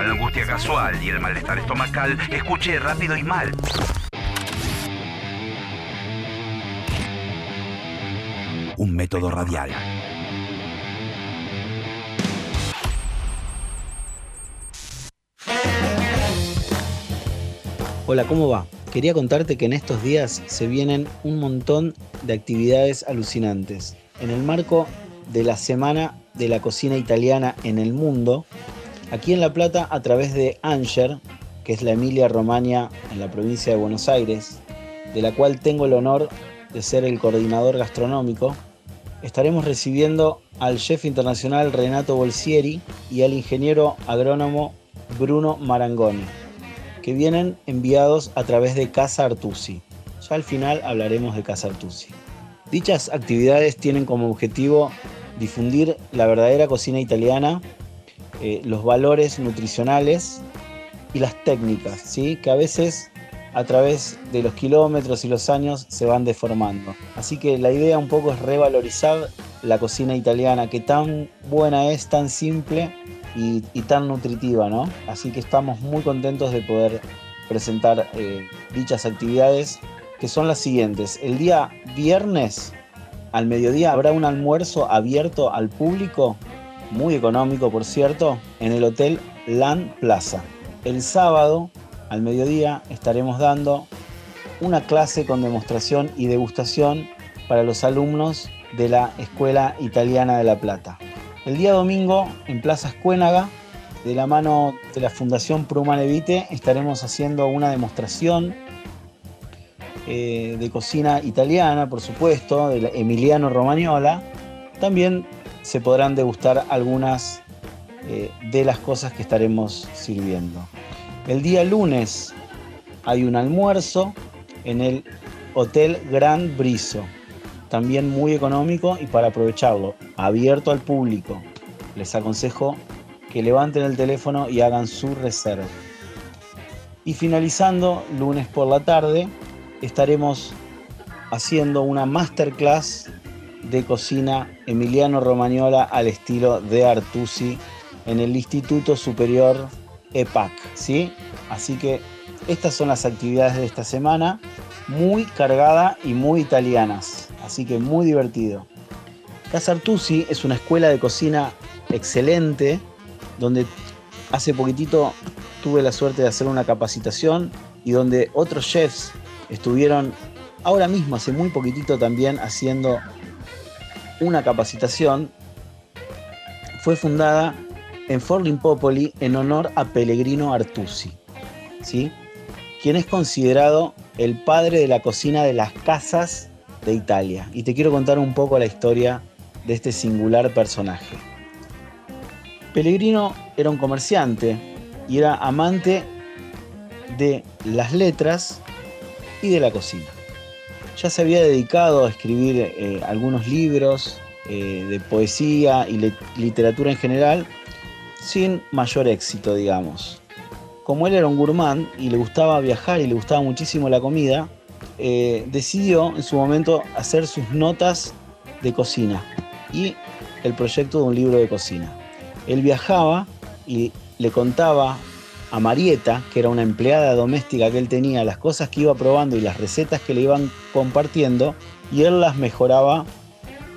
La angustia casual y el malestar estomacal, escuche rápido y mal. Un método radial. Hola, ¿cómo va? Quería contarte que en estos días se vienen un montón de actividades alucinantes. En el marco de la Semana de la Cocina Italiana en el Mundo, aquí en La Plata, a través de Anger, que es la Emilia Romagna en la provincia de Buenos Aires, de la cual tengo el honor de ser el coordinador gastronómico, estaremos recibiendo al chef internacional Renato Bolsieri y al ingeniero agrónomo Bruno Marangoni que vienen enviados a través de Casa Artusi. Ya al final hablaremos de Casa Artusi. Dichas actividades tienen como objetivo difundir la verdadera cocina italiana, eh, los valores nutricionales y las técnicas, ¿sí? que a veces a través de los kilómetros y los años se van deformando. Así que la idea un poco es revalorizar la cocina italiana, que tan buena es, tan simple y, tan nutritiva, ¿no? Así que estamos muy contentos de poder presentar eh, dichas actividades, que son las siguientes. El día viernes al mediodía habrá un almuerzo abierto al público, muy económico por cierto, en el Hotel Land Plaza. El sábado al mediodía estaremos dando una clase con demostración y degustación para los alumnos de la Escuela Italiana de La Plata. El día domingo en Plaza Escuénaga, de la mano de la Fundación Pruma Levite, estaremos haciendo una demostración eh, de cocina italiana, por supuesto, de Emiliano Romagnola. También se podrán degustar algunas eh, de las cosas que estaremos sirviendo. El día lunes hay un almuerzo en el Hotel Gran Briso también muy económico y para aprovecharlo, abierto al público. Les aconsejo que levanten el teléfono y hagan su reserva. Y finalizando, lunes por la tarde, estaremos haciendo una masterclass de cocina Emiliano Romagnola al estilo de Artusi en el Instituto Superior EPAC, ¿sí? Así que estas son las actividades de esta semana, muy cargada y muy italianas así que muy divertido. Casa Artusi es una escuela de cocina excelente, donde hace poquitito tuve la suerte de hacer una capacitación y donde otros chefs estuvieron ahora mismo, hace muy poquitito también, haciendo una capacitación. Fue fundada en Forlimpopoli en honor a Pellegrino Artusi, ¿sí? quien es considerado el padre de la cocina de las casas de Italia. Y te quiero contar un poco la historia de este singular personaje. Pellegrino era un comerciante y era amante de las letras y de la cocina. Ya se había dedicado a escribir eh, algunos libros eh, de poesía y literatura en general sin mayor éxito, digamos. Como él era un gourmand y le gustaba viajar y le gustaba muchísimo la comida, eh, decidió en su momento hacer sus notas de cocina y el proyecto de un libro de cocina. Él viajaba y le contaba a Marieta, que era una empleada doméstica que él tenía, las cosas que iba probando y las recetas que le iban compartiendo, y él las mejoraba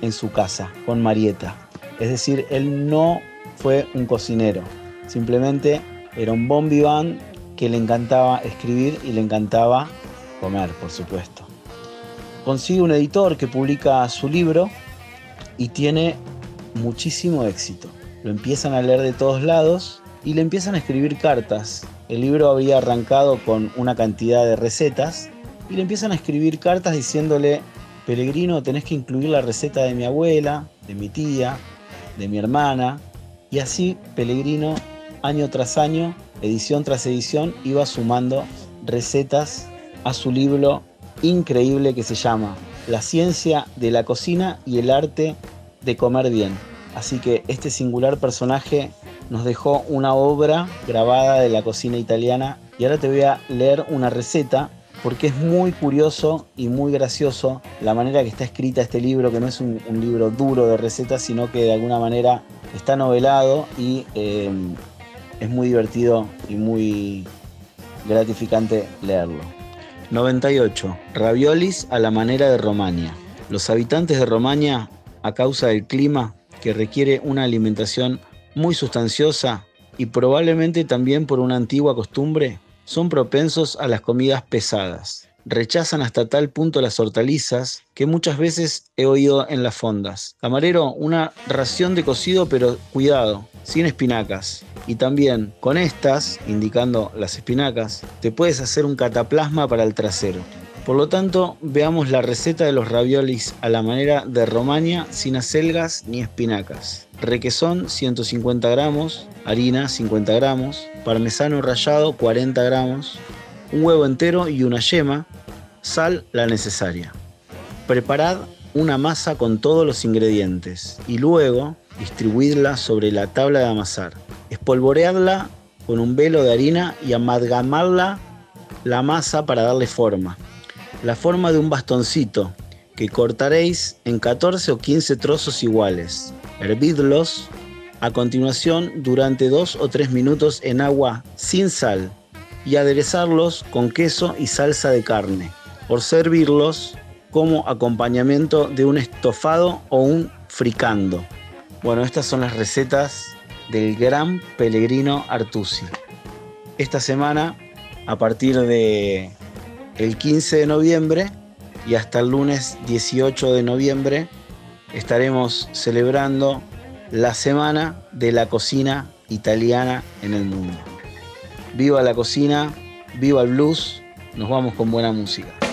en su casa con Marieta. Es decir, él no fue un cocinero, simplemente era un bon vivant que le encantaba escribir y le encantaba comer, por supuesto. Consigue un editor que publica su libro y tiene muchísimo éxito. Lo empiezan a leer de todos lados y le empiezan a escribir cartas. El libro había arrancado con una cantidad de recetas y le empiezan a escribir cartas diciéndole, Peregrino, tenés que incluir la receta de mi abuela, de mi tía, de mi hermana. Y así Pellegrino, año tras año, edición tras edición, iba sumando recetas a su libro increíble que se llama La ciencia de la cocina y el arte de comer bien. Así que este singular personaje nos dejó una obra grabada de la cocina italiana y ahora te voy a leer una receta porque es muy curioso y muy gracioso la manera que está escrita este libro, que no es un, libro duro de recetas, sino que de alguna manera está novelado y eh, es muy divertido y muy gratificante leerlo. 98. Raviolis a la manera de Romania. Los habitantes de Romania, a causa del clima, que requiere una alimentación muy sustanciosa y probablemente también por una antigua costumbre, son propensos a las comidas pesadas. Rechazan hasta tal punto las hortalizas que muchas veces he oído en las fondas. Camarero, una ración de cocido, pero cuidado, sin espinacas. Y también con estas, indicando las espinacas, te puedes hacer un cataplasma para el trasero. Por lo tanto, veamos la receta de los raviolis a la manera de Romania sin acelgas ni espinacas. Requesón 150 gramos, harina 50 gramos, parmesano rallado 40 gramos, un huevo entero y una yema, sal la necesaria. Preparad una masa con todos los ingredientes y luego distribuidla sobre la tabla de amasar. Espolvoreadla con un velo de harina y amalgamarla la masa para darle forma la forma de un bastoncito que cortaréis en 14 o 15 trozos iguales. Hervidlos a continuación durante 2 o 3 minutos en agua sin sal y aderezarlos con queso y salsa de carne. Por servirlos como acompañamiento de un estofado o un fricando. Bueno, estas son las recetas del gran Pellegrino Artusi. Esta semana, a partir de el 15 de noviembre y hasta el lunes 18 de noviembre estaremos celebrando la semana de la cocina italiana en el mundo. Viva la cocina, viva el blues, nos vamos con buena música.